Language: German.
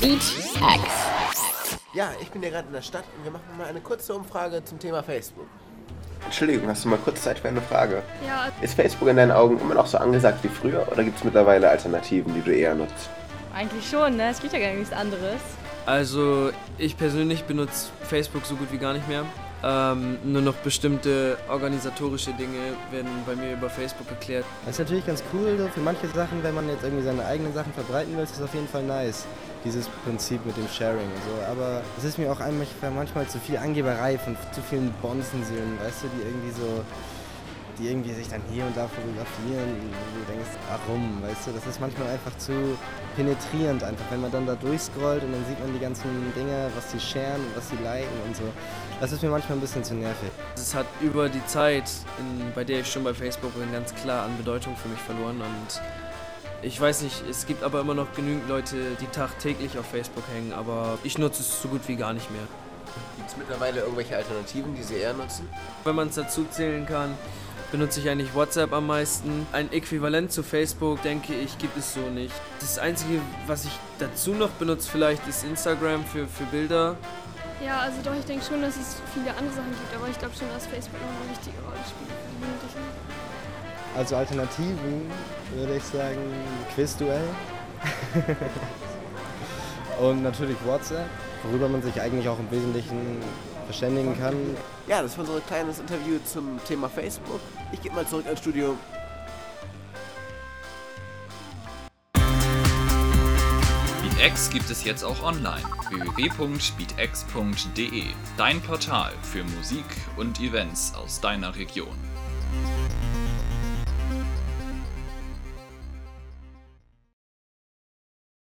BeatX. Ja, ich bin ja gerade in der Stadt und wir machen mal eine kurze Umfrage zum Thema Facebook. Entschuldigung, hast du mal kurz Zeit für eine Frage? Ja, Ist Facebook in deinen Augen immer noch so angesagt wie früher oder gibt es mittlerweile Alternativen, die du eher nutzt? Eigentlich schon, ne? Es gibt ja gar nichts anderes. Also ich persönlich benutze Facebook so gut wie gar nicht mehr. Ähm, nur noch bestimmte organisatorische Dinge werden bei mir über Facebook geklärt. Das ist natürlich ganz cool so für manche Sachen, wenn man jetzt irgendwie seine eigenen Sachen verbreiten will, ist das auf jeden Fall nice. Dieses Prinzip mit dem Sharing und so. Aber es ist mir auch manchmal, zu viel Angeberei von zu vielen Bonzenseelen, weißt du, die irgendwie so, die irgendwie sich dann hier und da fotografieren und du denkst, warum, weißt du, das ist manchmal einfach zu penetrierend einfach, wenn man dann da durchscrollt und dann sieht man die ganzen Dinge, was sie sharen und was sie liken und so. Das ist mir manchmal ein bisschen zu nervig. Es hat über die Zeit, in, bei der ich schon bei Facebook bin, ganz klar an Bedeutung für mich verloren und ich weiß nicht, es gibt aber immer noch genügend Leute, die tagtäglich auf Facebook hängen, aber ich nutze es so gut wie gar nicht mehr. Gibt es mittlerweile irgendwelche Alternativen, die Sie eher nutzen? Wenn man es dazu zählen kann, benutze ich eigentlich WhatsApp am meisten. Ein Äquivalent zu Facebook, denke ich, gibt es so nicht. Das Einzige, was ich dazu noch benutze vielleicht, ist Instagram für, für Bilder. ja, also doch, ich denke schon, dass es viele andere Sachen gibt, aber ich glaube schon, dass Facebook noch eine wichtige Rolle spielt. Also Alternativen würde ich sagen Quizduell. Und natürlich WhatsApp, worüber man sich eigentlich auch im Wesentlichen verständigen kann. Ja, das war unser kleines Interview zum Thema Facebook. Ich gehe mal zurück ins Studio. BeatX gibt es jetzt auch online. www.beatx.de Dein Portal für Musik und Events aus deiner Region.